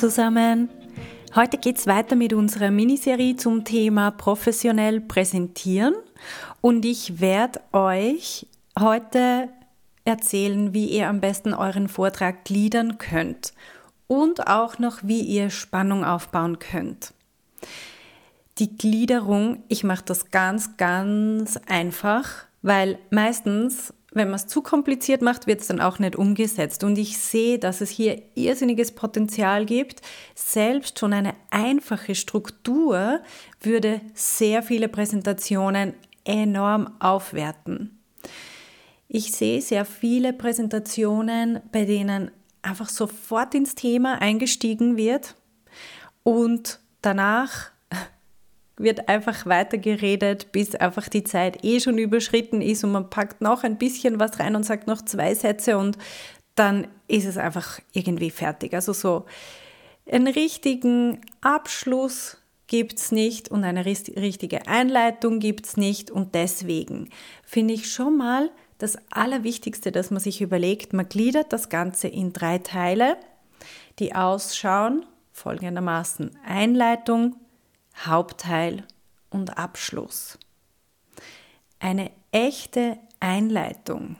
Zusammen. Heute geht es weiter mit unserer Miniserie zum Thema professionell präsentieren und ich werde euch heute erzählen, wie ihr am besten euren Vortrag gliedern könnt und auch noch, wie ihr Spannung aufbauen könnt. Die Gliederung, ich mache das ganz, ganz einfach, weil meistens wenn man es zu kompliziert macht, wird es dann auch nicht umgesetzt. Und ich sehe, dass es hier irrsinniges Potenzial gibt. Selbst schon eine einfache Struktur würde sehr viele Präsentationen enorm aufwerten. Ich sehe sehr viele Präsentationen, bei denen einfach sofort ins Thema eingestiegen wird und danach wird einfach weitergeredet, bis einfach die Zeit eh schon überschritten ist und man packt noch ein bisschen was rein und sagt noch zwei Sätze und dann ist es einfach irgendwie fertig. Also so einen richtigen Abschluss gibt es nicht und eine richtige Einleitung gibt es nicht und deswegen finde ich schon mal das Allerwichtigste, dass man sich überlegt, man gliedert das Ganze in drei Teile, die ausschauen folgendermaßen Einleitung, Hauptteil und Abschluss. Eine echte Einleitung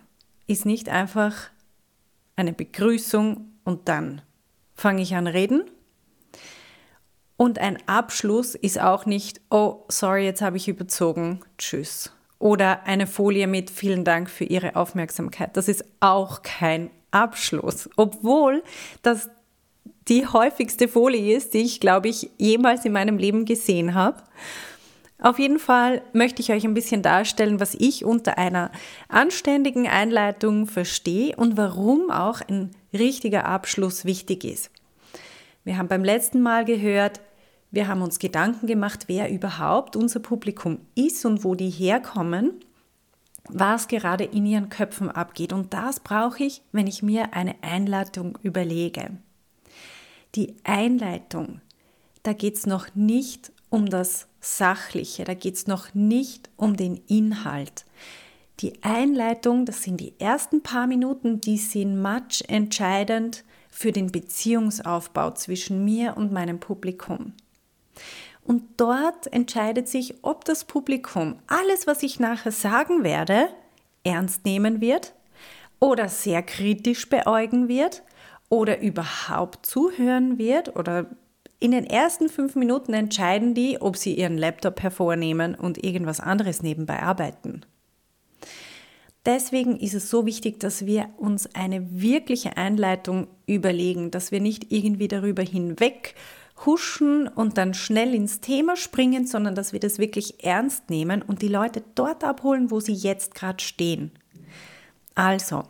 ist nicht einfach eine Begrüßung und dann fange ich an reden. Und ein Abschluss ist auch nicht, oh, sorry, jetzt habe ich überzogen, tschüss. Oder eine Folie mit vielen Dank für Ihre Aufmerksamkeit. Das ist auch kein Abschluss, obwohl das die häufigste Folie ist, die ich, glaube ich, jemals in meinem Leben gesehen habe. Auf jeden Fall möchte ich euch ein bisschen darstellen, was ich unter einer anständigen Einleitung verstehe und warum auch ein richtiger Abschluss wichtig ist. Wir haben beim letzten Mal gehört, wir haben uns Gedanken gemacht, wer überhaupt unser Publikum ist und wo die herkommen, was gerade in ihren Köpfen abgeht. Und das brauche ich, wenn ich mir eine Einleitung überlege die Einleitung, da geht es noch nicht um das Sachliche, da geht es noch nicht um den Inhalt. Die Einleitung, das sind die ersten paar Minuten, die sind much entscheidend für den Beziehungsaufbau zwischen mir und meinem Publikum. Und dort entscheidet sich, ob das Publikum alles, was ich nachher sagen werde, ernst nehmen wird oder sehr kritisch beäugen wird oder überhaupt zuhören wird oder in den ersten fünf Minuten entscheiden die, ob sie ihren Laptop hervornehmen und irgendwas anderes nebenbei arbeiten. Deswegen ist es so wichtig, dass wir uns eine wirkliche Einleitung überlegen, dass wir nicht irgendwie darüber hinweg huschen und dann schnell ins Thema springen, sondern dass wir das wirklich ernst nehmen und die Leute dort abholen, wo sie jetzt gerade stehen. Also,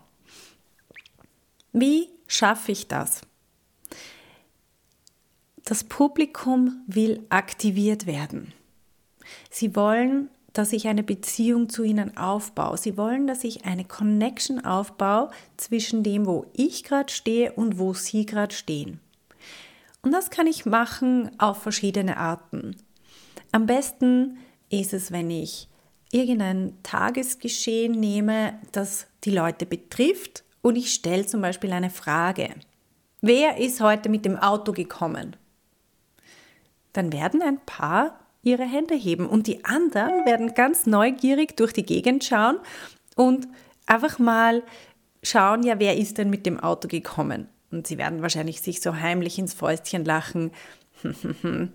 wie schaffe ich das? Das Publikum will aktiviert werden. Sie wollen, dass ich eine Beziehung zu ihnen aufbaue. Sie wollen, dass ich eine Connection aufbaue zwischen dem, wo ich gerade stehe und wo sie gerade stehen. Und das kann ich machen auf verschiedene Arten. Am besten ist es, wenn ich irgendein Tagesgeschehen nehme, das die Leute betrifft und ich stelle zum Beispiel eine Frage. Wer ist heute mit dem Auto gekommen? Dann werden ein paar ihre Hände heben und die anderen werden ganz neugierig durch die Gegend schauen und einfach mal schauen, ja, wer ist denn mit dem Auto gekommen? Und sie werden wahrscheinlich sich so heimlich ins Fäustchen lachen.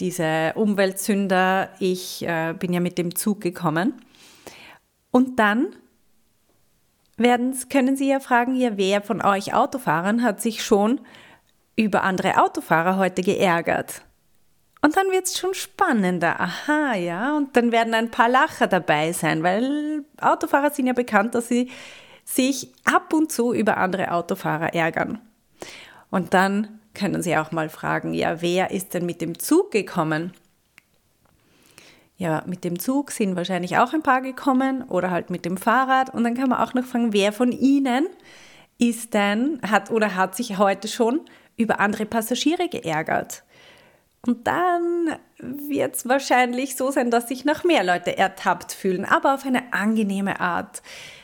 Diese Umweltsünder, ich äh, bin ja mit dem Zug gekommen. Und dann werden, können Sie ja fragen, ja, wer von euch Autofahrern hat sich schon über andere Autofahrer heute geärgert? Und dann wird es schon spannender. Aha, ja. Und dann werden ein paar Lacher dabei sein, weil Autofahrer sind ja bekannt, dass sie sich ab und zu über andere Autofahrer ärgern. Und dann können Sie auch mal fragen, ja, wer ist denn mit dem Zug gekommen? Ja, mit dem Zug sind wahrscheinlich auch ein paar gekommen oder halt mit dem Fahrrad. Und dann kann man auch noch fragen, wer von Ihnen ist denn, hat oder hat sich heute schon über andere Passagiere geärgert? Und dann wird es wahrscheinlich so sein, dass sich noch mehr Leute ertappt fühlen, aber auf eine angenehme Art.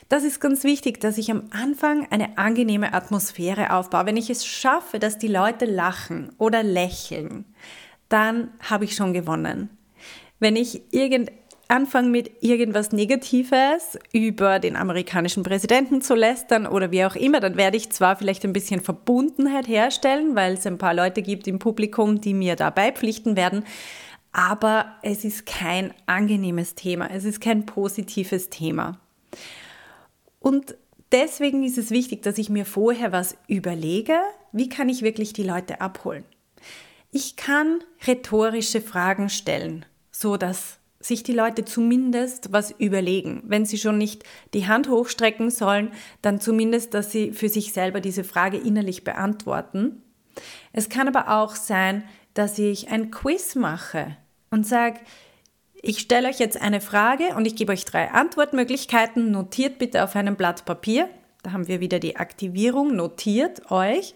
Das ist ganz wichtig, dass ich am Anfang eine angenehme Atmosphäre aufbaue. Wenn ich es schaffe, dass die Leute lachen oder lächeln, dann habe ich schon gewonnen. Wenn ich irgend anfange mit irgendwas Negatives über den amerikanischen Präsidenten zu lästern oder wie auch immer, dann werde ich zwar vielleicht ein bisschen Verbundenheit herstellen, weil es ein paar Leute gibt im Publikum, die mir da beipflichten werden, aber es ist kein angenehmes Thema, es ist kein positives Thema. Und deswegen ist es wichtig, dass ich mir vorher was überlege, wie kann ich wirklich die Leute abholen. Ich kann rhetorische Fragen stellen, so dass sich die Leute zumindest was überlegen. Wenn sie schon nicht die Hand hochstrecken sollen, dann zumindest, dass sie für sich selber diese Frage innerlich beantworten. Es kann aber auch sein, dass ich ein Quiz mache und sage, ich stelle euch jetzt eine Frage und ich gebe euch drei Antwortmöglichkeiten. Notiert bitte auf einem Blatt Papier. Da haben wir wieder die Aktivierung. Notiert euch,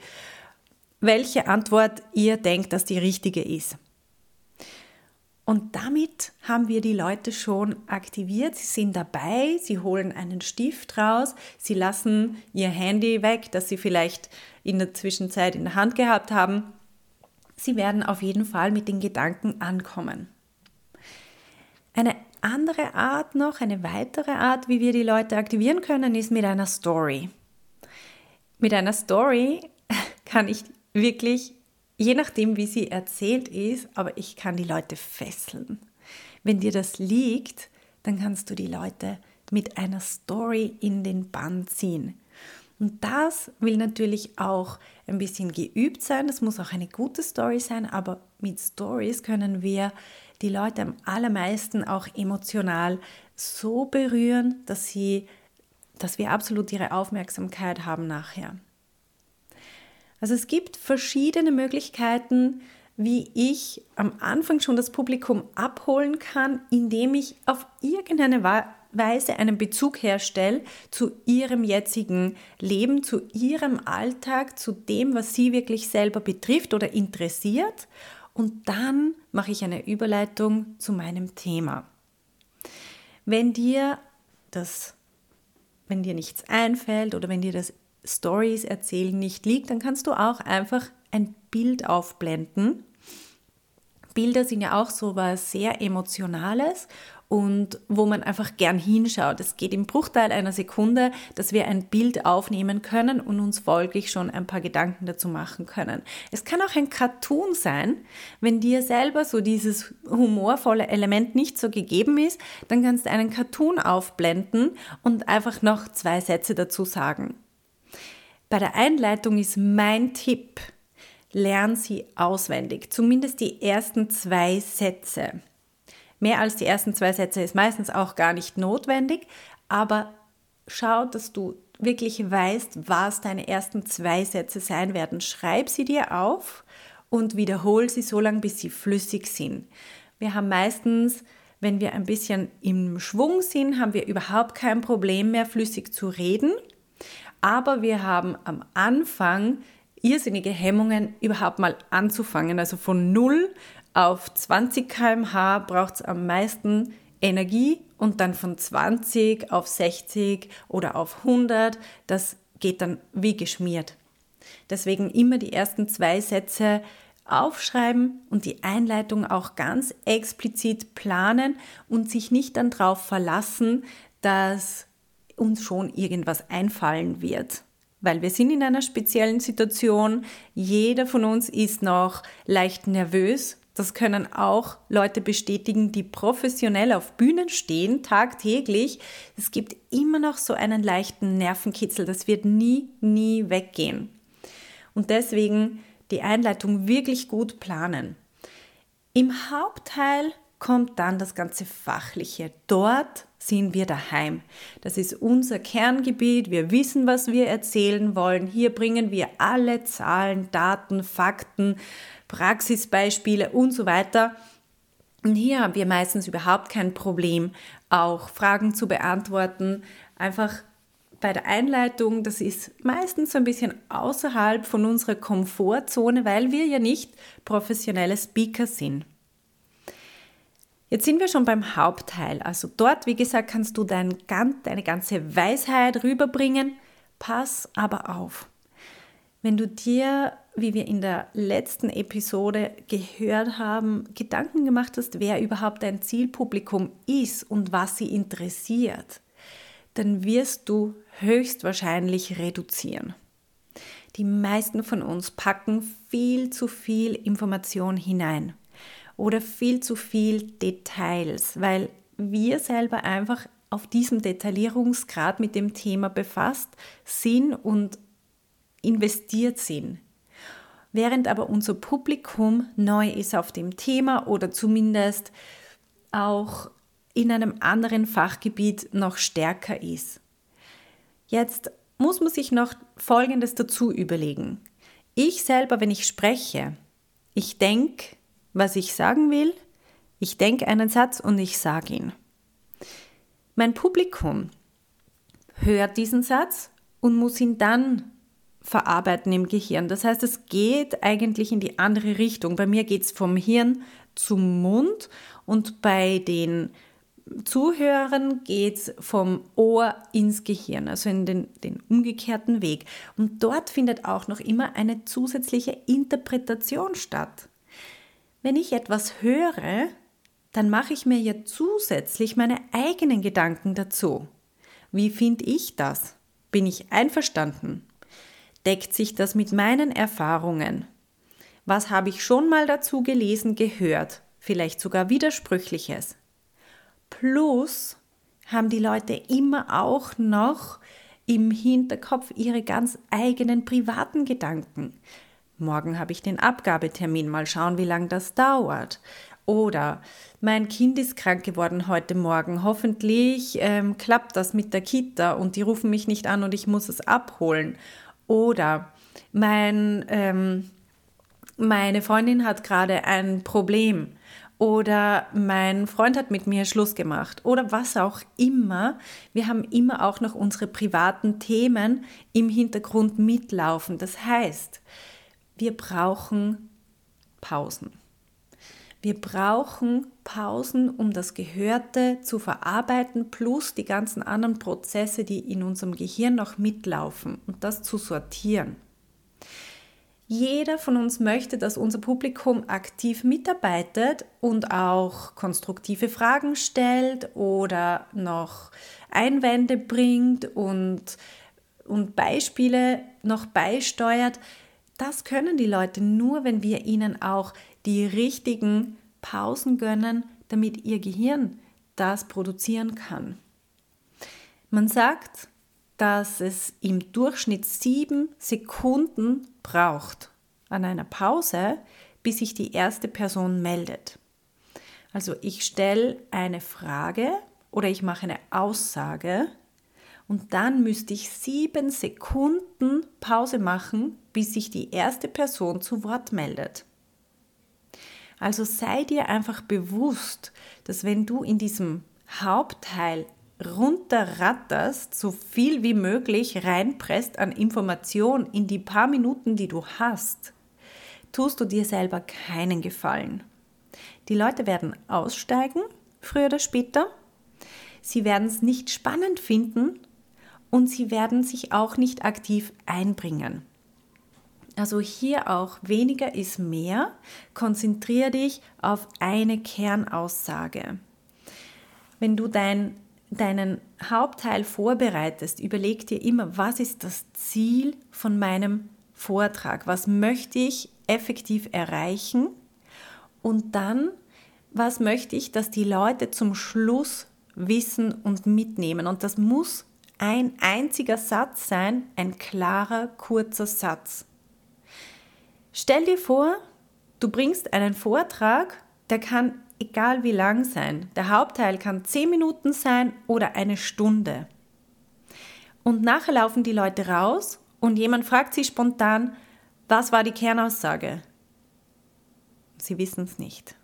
welche Antwort ihr denkt, dass die richtige ist. Und damit haben wir die Leute schon aktiviert. Sie sind dabei, sie holen einen Stift raus, sie lassen ihr Handy weg, das sie vielleicht in der Zwischenzeit in der Hand gehabt haben. Sie werden auf jeden Fall mit den Gedanken ankommen. Eine andere Art noch, eine weitere Art, wie wir die Leute aktivieren können, ist mit einer Story. Mit einer Story kann ich wirklich, je nachdem, wie sie erzählt ist, aber ich kann die Leute fesseln. Wenn dir das liegt, dann kannst du die Leute mit einer Story in den Bann ziehen. Und das will natürlich auch ein bisschen geübt sein. Das muss auch eine gute Story sein, aber mit Stories können wir die Leute am allermeisten auch emotional so berühren, dass sie, dass wir absolut ihre Aufmerksamkeit haben nachher. Also es gibt verschiedene Möglichkeiten, wie ich am Anfang schon das Publikum abholen kann, indem ich auf irgendeine Weise einen Bezug herstelle zu ihrem jetzigen Leben, zu ihrem Alltag, zu dem, was sie wirklich selber betrifft oder interessiert und dann mache ich eine Überleitung zu meinem Thema. Wenn dir das, wenn dir nichts einfällt oder wenn dir das Stories erzählen nicht liegt, dann kannst du auch einfach ein Bild aufblenden. Bilder sind ja auch so was sehr Emotionales und wo man einfach gern hinschaut. Es geht im Bruchteil einer Sekunde, dass wir ein Bild aufnehmen können und uns folglich schon ein paar Gedanken dazu machen können. Es kann auch ein Cartoon sein. Wenn dir selber so dieses humorvolle Element nicht so gegeben ist, dann kannst du einen Cartoon aufblenden und einfach noch zwei Sätze dazu sagen. Bei der Einleitung ist mein Tipp, lern sie auswendig, zumindest die ersten zwei Sätze. Mehr als die ersten zwei Sätze ist meistens auch gar nicht notwendig, aber schau, dass du wirklich weißt, was deine ersten zwei Sätze sein werden. Schreib sie dir auf und wiederhol sie so lange, bis sie flüssig sind. Wir haben meistens, wenn wir ein bisschen im Schwung sind, haben wir überhaupt kein Problem mehr, flüssig zu reden. Aber wir haben am Anfang irrsinnige Hemmungen, überhaupt mal anzufangen. Also von null auf 20 km/h braucht es am meisten Energie und dann von 20 auf 60 oder auf 100, das geht dann wie geschmiert. Deswegen immer die ersten zwei Sätze aufschreiben und die Einleitung auch ganz explizit planen und sich nicht dann darauf verlassen, dass uns schon irgendwas einfallen wird. Weil wir sind in einer speziellen Situation, jeder von uns ist noch leicht nervös das können auch Leute bestätigen, die professionell auf Bühnen stehen, tagtäglich. Es gibt immer noch so einen leichten Nervenkitzel. Das wird nie, nie weggehen. Und deswegen die Einleitung wirklich gut planen. Im Hauptteil kommt dann das ganze Fachliche. Dort sind wir daheim. Das ist unser Kerngebiet. Wir wissen, was wir erzählen wollen. Hier bringen wir alle Zahlen, Daten, Fakten, Praxisbeispiele und so weiter. Und hier haben wir meistens überhaupt kein Problem, auch Fragen zu beantworten. Einfach bei der Einleitung, das ist meistens ein bisschen außerhalb von unserer Komfortzone, weil wir ja nicht professionelle Speaker sind. Jetzt sind wir schon beim Hauptteil. Also dort, wie gesagt, kannst du dein, deine ganze Weisheit rüberbringen. Pass aber auf. Wenn du dir, wie wir in der letzten Episode gehört haben, Gedanken gemacht hast, wer überhaupt dein Zielpublikum ist und was sie interessiert, dann wirst du höchstwahrscheinlich reduzieren. Die meisten von uns packen viel zu viel Information hinein oder viel zu viel Details, weil wir selber einfach auf diesem Detaillierungsgrad mit dem Thema befasst sind und investiert sind. Während aber unser Publikum neu ist auf dem Thema oder zumindest auch in einem anderen Fachgebiet noch stärker ist. Jetzt muss man sich noch Folgendes dazu überlegen. Ich selber, wenn ich spreche, ich denke, was ich sagen will, ich denke einen Satz und ich sage ihn. Mein Publikum hört diesen Satz und muss ihn dann verarbeiten im Gehirn. Das heißt, es geht eigentlich in die andere Richtung. Bei mir geht es vom Hirn zum Mund und bei den Zuhörern geht es vom Ohr ins Gehirn, also in den, den umgekehrten Weg. Und dort findet auch noch immer eine zusätzliche Interpretation statt. Wenn ich etwas höre, dann mache ich mir ja zusätzlich meine eigenen Gedanken dazu. Wie finde ich das? Bin ich einverstanden? Deckt sich das mit meinen Erfahrungen? Was habe ich schon mal dazu gelesen, gehört? Vielleicht sogar widersprüchliches. Plus haben die Leute immer auch noch im Hinterkopf ihre ganz eigenen privaten Gedanken. Morgen habe ich den Abgabetermin, mal schauen, wie lange das dauert. Oder mein Kind ist krank geworden heute Morgen. Hoffentlich ähm, klappt das mit der Kita und die rufen mich nicht an und ich muss es abholen. Oder mein, ähm, meine Freundin hat gerade ein Problem oder mein Freund hat mit mir Schluss gemacht oder was auch immer. Wir haben immer auch noch unsere privaten Themen im Hintergrund mitlaufen. Das heißt, wir brauchen Pausen. Wir brauchen Pausen, um das Gehörte zu verarbeiten, plus die ganzen anderen Prozesse, die in unserem Gehirn noch mitlaufen und das zu sortieren. Jeder von uns möchte, dass unser Publikum aktiv mitarbeitet und auch konstruktive Fragen stellt oder noch Einwände bringt und, und Beispiele noch beisteuert. Das können die Leute nur, wenn wir ihnen auch die richtigen Pausen gönnen, damit ihr Gehirn das produzieren kann. Man sagt, dass es im Durchschnitt sieben Sekunden braucht an einer Pause, bis sich die erste Person meldet. Also ich stelle eine Frage oder ich mache eine Aussage und dann müsste ich sieben Sekunden Pause machen, bis sich die erste Person zu Wort meldet. Also sei dir einfach bewusst, dass wenn du in diesem Hauptteil runterratterst, so viel wie möglich reinpresst an Information in die paar Minuten, die du hast, tust du dir selber keinen Gefallen. Die Leute werden aussteigen, früher oder später. Sie werden es nicht spannend finden und sie werden sich auch nicht aktiv einbringen. Also hier auch weniger ist mehr. Konzentriere dich auf eine Kernaussage. Wenn du dein deinen Hauptteil vorbereitest, überleg dir immer, was ist das Ziel von meinem Vortrag? Was möchte ich effektiv erreichen? Und dann, was möchte ich, dass die Leute zum Schluss wissen und mitnehmen? Und das muss ein einziger Satz sein, ein klarer, kurzer Satz. Stell dir vor, du bringst einen Vortrag, der kann egal wie lang sein. Der Hauptteil kann 10 Minuten sein oder eine Stunde. Und nachher laufen die Leute raus und jemand fragt sie spontan, was war die Kernaussage? Sie wissen es nicht.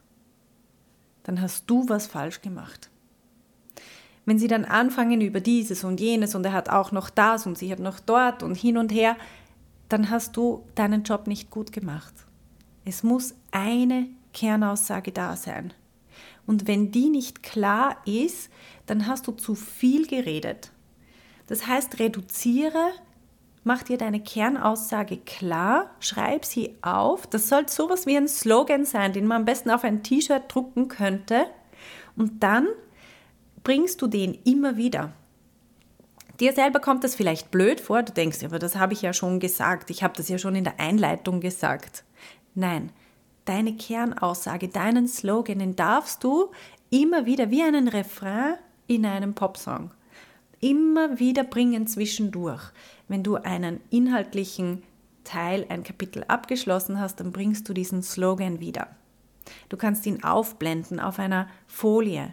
Dann hast du was falsch gemacht. Wenn sie dann anfangen über dieses und jenes und er hat auch noch das und sie hat noch dort und hin und her, dann hast du deinen Job nicht gut gemacht. Es muss eine Kernaussage da sein. Und wenn die nicht klar ist, dann hast du zu viel geredet. Das heißt, reduziere, mach dir deine Kernaussage klar, schreib sie auf. Das soll sowas wie ein Slogan sein, den man am besten auf ein T-Shirt drucken könnte. Und dann bringst du den immer wieder. Dir selber kommt das vielleicht blöd vor, du denkst, aber das habe ich ja schon gesagt, ich habe das ja schon in der Einleitung gesagt. Nein, deine Kernaussage, deinen Slogan, den darfst du immer wieder wie einen Refrain in einem Popsong immer wieder bringen zwischendurch. Wenn du einen inhaltlichen Teil, ein Kapitel abgeschlossen hast, dann bringst du diesen Slogan wieder. Du kannst ihn aufblenden auf einer Folie.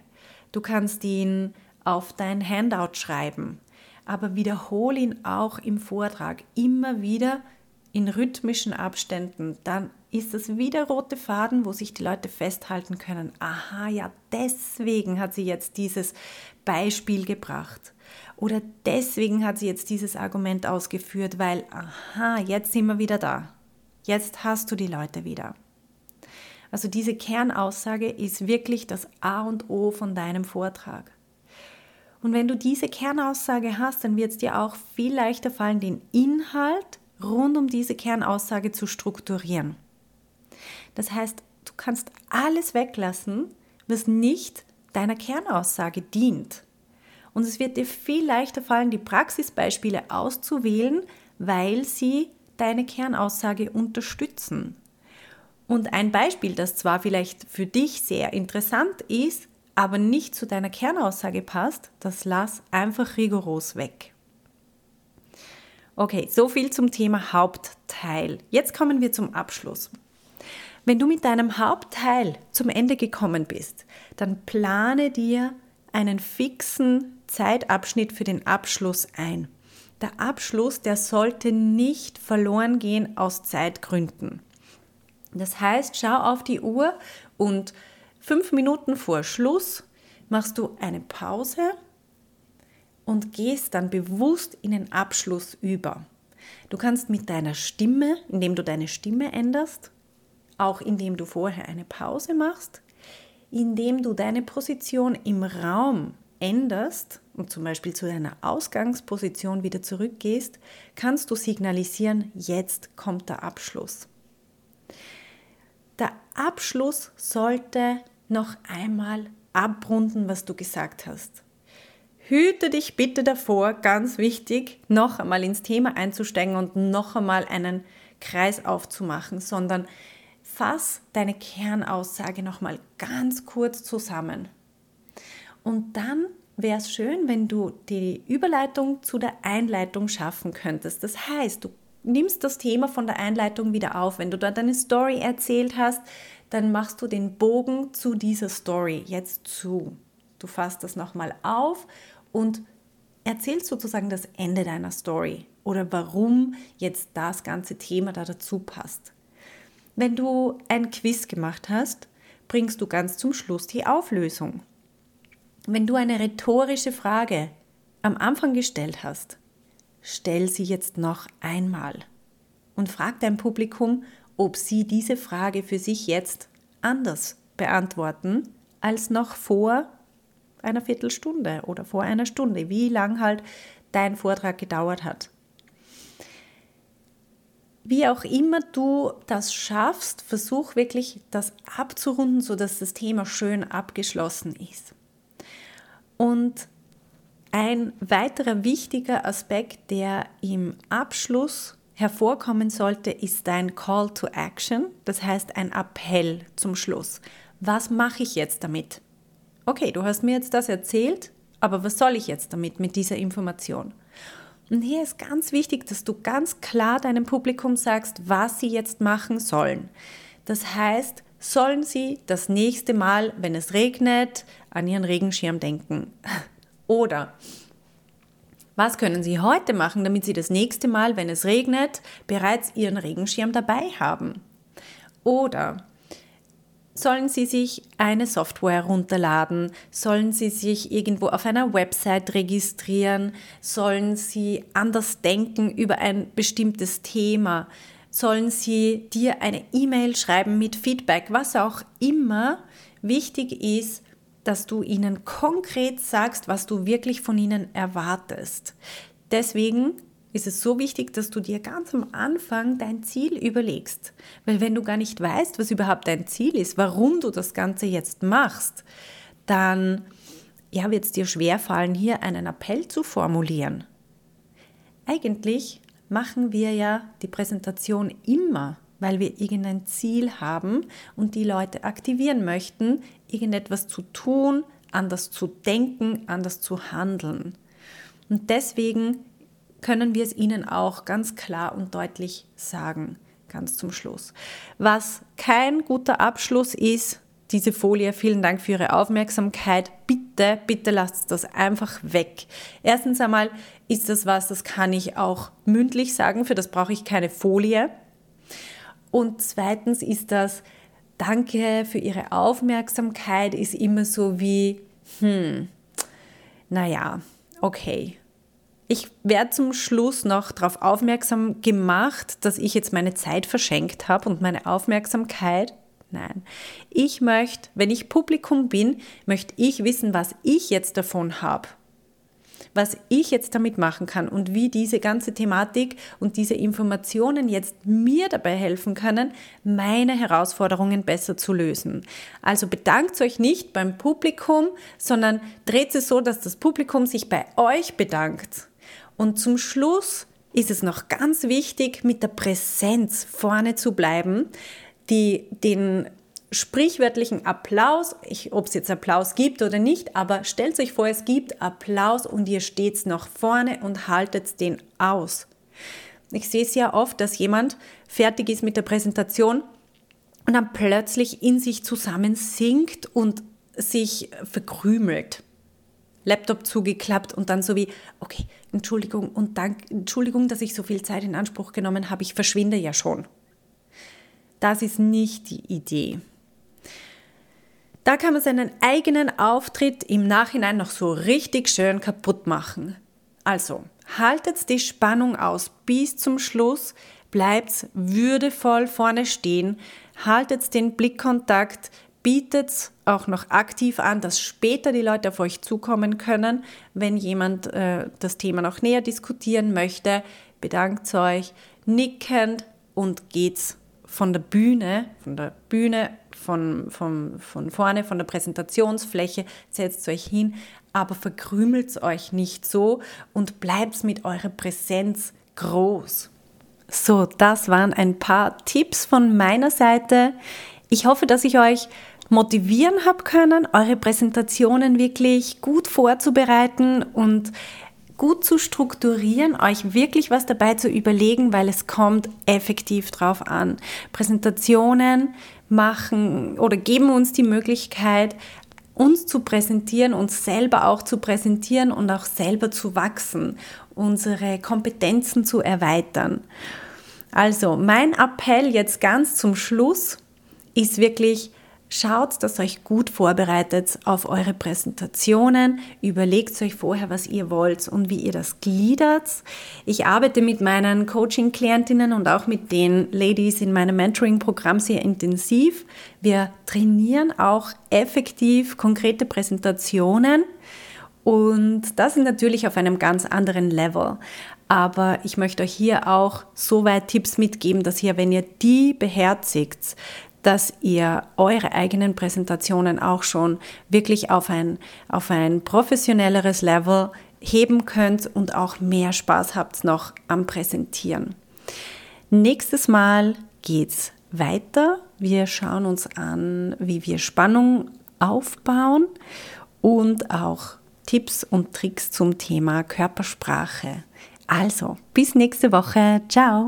Du kannst ihn auf dein Handout schreiben. Aber wiederhole ihn auch im Vortrag immer wieder in rhythmischen Abständen. Dann ist es wie der rote Faden, wo sich die Leute festhalten können. Aha, ja, deswegen hat sie jetzt dieses Beispiel gebracht. Oder deswegen hat sie jetzt dieses Argument ausgeführt, weil, aha, jetzt sind wir wieder da. Jetzt hast du die Leute wieder. Also diese Kernaussage ist wirklich das A und O von deinem Vortrag. Und wenn du diese Kernaussage hast, dann wird es dir auch viel leichter fallen, den Inhalt rund um diese Kernaussage zu strukturieren. Das heißt, du kannst alles weglassen, was nicht deiner Kernaussage dient. Und es wird dir viel leichter fallen, die Praxisbeispiele auszuwählen, weil sie deine Kernaussage unterstützen. Und ein Beispiel, das zwar vielleicht für dich sehr interessant ist, aber nicht zu deiner Kernaussage passt, das lass einfach rigoros weg. Okay, so viel zum Thema Hauptteil. Jetzt kommen wir zum Abschluss. Wenn du mit deinem Hauptteil zum Ende gekommen bist, dann plane dir einen fixen Zeitabschnitt für den Abschluss ein. Der Abschluss, der sollte nicht verloren gehen aus Zeitgründen. Das heißt, schau auf die Uhr und fünf Minuten vor Schluss machst du eine Pause und gehst dann bewusst in den Abschluss über. Du kannst mit deiner Stimme, indem du deine Stimme änderst, auch indem du vorher eine Pause machst, indem du deine Position im Raum änderst und zum Beispiel zu deiner Ausgangsposition wieder zurückgehst, kannst du signalisieren, jetzt kommt der Abschluss. Der Abschluss sollte noch einmal abrunden, was du gesagt hast. Hüte dich bitte davor, ganz wichtig, noch einmal ins Thema einzusteigen und noch einmal einen Kreis aufzumachen, sondern fass deine Kernaussage noch mal ganz kurz zusammen. Und dann wäre es schön, wenn du die Überleitung zu der Einleitung schaffen könntest. Das heißt, du nimmst das Thema von der Einleitung wieder auf. Wenn du dort eine Story erzählt hast, dann machst du den Bogen zu dieser Story jetzt zu. Du fasst das nochmal auf und erzählst sozusagen das Ende deiner Story oder warum jetzt das ganze Thema da dazu passt. Wenn du ein Quiz gemacht hast, bringst du ganz zum Schluss die Auflösung. Wenn du eine rhetorische Frage am Anfang gestellt hast, stell sie jetzt noch einmal und frag dein Publikum, ob sie diese Frage für sich jetzt anders beantworten als noch vor einer Viertelstunde oder vor einer Stunde, wie lang halt dein Vortrag gedauert hat. Wie auch immer du das schaffst, versuch wirklich das abzurunden, sodass das Thema schön abgeschlossen ist. Und ein weiterer wichtiger Aspekt, der im Abschluss hervorkommen sollte, ist dein Call to Action, das heißt ein Appell zum Schluss. Was mache ich jetzt damit? Okay, du hast mir jetzt das erzählt, aber was soll ich jetzt damit, mit dieser Information? Und hier ist ganz wichtig, dass du ganz klar deinem Publikum sagst, was sie jetzt machen sollen. Das heißt, sollen Sie das nächste Mal, wenn es regnet, an Ihren Regenschirm denken? Oder was können Sie heute machen, damit Sie das nächste Mal, wenn es regnet, bereits Ihren Regenschirm dabei haben? Oder sollen Sie sich eine Software runterladen? Sollen Sie sich irgendwo auf einer Website registrieren? Sollen Sie anders denken über ein bestimmtes Thema? Sollen Sie dir eine E-Mail schreiben mit Feedback? Was auch immer wichtig ist, dass du ihnen konkret sagst, was du wirklich von ihnen erwartest. Deswegen ist es so wichtig, dass du dir ganz am Anfang dein Ziel überlegst. Weil wenn du gar nicht weißt, was überhaupt dein Ziel ist, warum du das Ganze jetzt machst, dann ja, wird es dir schwerfallen, hier einen Appell zu formulieren. Eigentlich machen wir ja die Präsentation immer, weil wir irgendein Ziel haben und die Leute aktivieren möchten, irgendetwas zu tun, anders zu denken, anders zu handeln. Und deswegen können wir es ihnen auch ganz klar und deutlich sagen, ganz zum Schluss. Was kein guter Abschluss ist, diese Folie, vielen Dank für Ihre Aufmerksamkeit. Bitte, bitte lasst das einfach weg. Erstens einmal ist das was, das kann ich auch mündlich sagen, für das brauche ich keine Folie. Und zweitens ist das, danke für Ihre Aufmerksamkeit, ist immer so wie, hm, naja, okay, ich werde zum Schluss noch darauf aufmerksam gemacht, dass ich jetzt meine Zeit verschenkt habe und meine Aufmerksamkeit. Nein, ich möchte, wenn ich Publikum bin, möchte ich wissen, was ich jetzt davon habe was ich jetzt damit machen kann und wie diese ganze Thematik und diese Informationen jetzt mir dabei helfen können, meine Herausforderungen besser zu lösen. Also bedankt euch nicht beim Publikum, sondern dreht es so, dass das Publikum sich bei euch bedankt. Und zum Schluss ist es noch ganz wichtig, mit der Präsenz vorne zu bleiben, die den sprichwörtlichen Applaus, ob es jetzt Applaus gibt oder nicht, aber stellt euch vor, es gibt Applaus und ihr steht noch vorne und haltet den aus. Ich sehe es ja oft, dass jemand fertig ist mit der Präsentation und dann plötzlich in sich zusammensinkt und sich verkrümelt. Laptop zugeklappt und dann so wie, okay, Entschuldigung und dank, Entschuldigung, dass ich so viel Zeit in Anspruch genommen habe, ich verschwinde ja schon. Das ist nicht die Idee. Da kann man seinen eigenen Auftritt im Nachhinein noch so richtig schön kaputt machen. Also, haltet die Spannung aus bis zum Schluss, bleibt würdevoll vorne stehen, haltet den Blickkontakt, bietet auch noch aktiv an, dass später die Leute auf euch zukommen können, wenn jemand äh, das Thema noch näher diskutieren möchte. Bedankt euch, nickend und geht's von der Bühne, von der Bühne, von, von, von vorne, von der Präsentationsfläche, setzt euch hin, aber verkrümelt euch nicht so und bleibt mit eurer Präsenz groß. So, das waren ein paar Tipps von meiner Seite. Ich hoffe, dass ich euch motivieren habe können, eure Präsentationen wirklich gut vorzubereiten und gut zu strukturieren, euch wirklich was dabei zu überlegen, weil es kommt effektiv drauf an. Präsentationen machen oder geben uns die Möglichkeit, uns zu präsentieren, uns selber auch zu präsentieren und auch selber zu wachsen, unsere Kompetenzen zu erweitern. Also mein Appell jetzt ganz zum Schluss ist wirklich, Schaut, dass ihr euch gut vorbereitet auf eure Präsentationen. Überlegt euch vorher, was ihr wollt und wie ihr das gliedert. Ich arbeite mit meinen Coaching-Klientinnen und auch mit den Ladies in meinem Mentoring-Programm sehr intensiv. Wir trainieren auch effektiv konkrete Präsentationen. Und das ist natürlich auf einem ganz anderen Level. Aber ich möchte euch hier auch so weit Tipps mitgeben, dass ihr, wenn ihr die beherzigt, dass ihr eure eigenen Präsentationen auch schon wirklich auf ein, auf ein professionelleres Level heben könnt und auch mehr Spaß habt noch am Präsentieren. Nächstes Mal geht's weiter. Wir schauen uns an, wie wir Spannung aufbauen und auch Tipps und Tricks zum Thema Körpersprache. Also, bis nächste Woche. Ciao.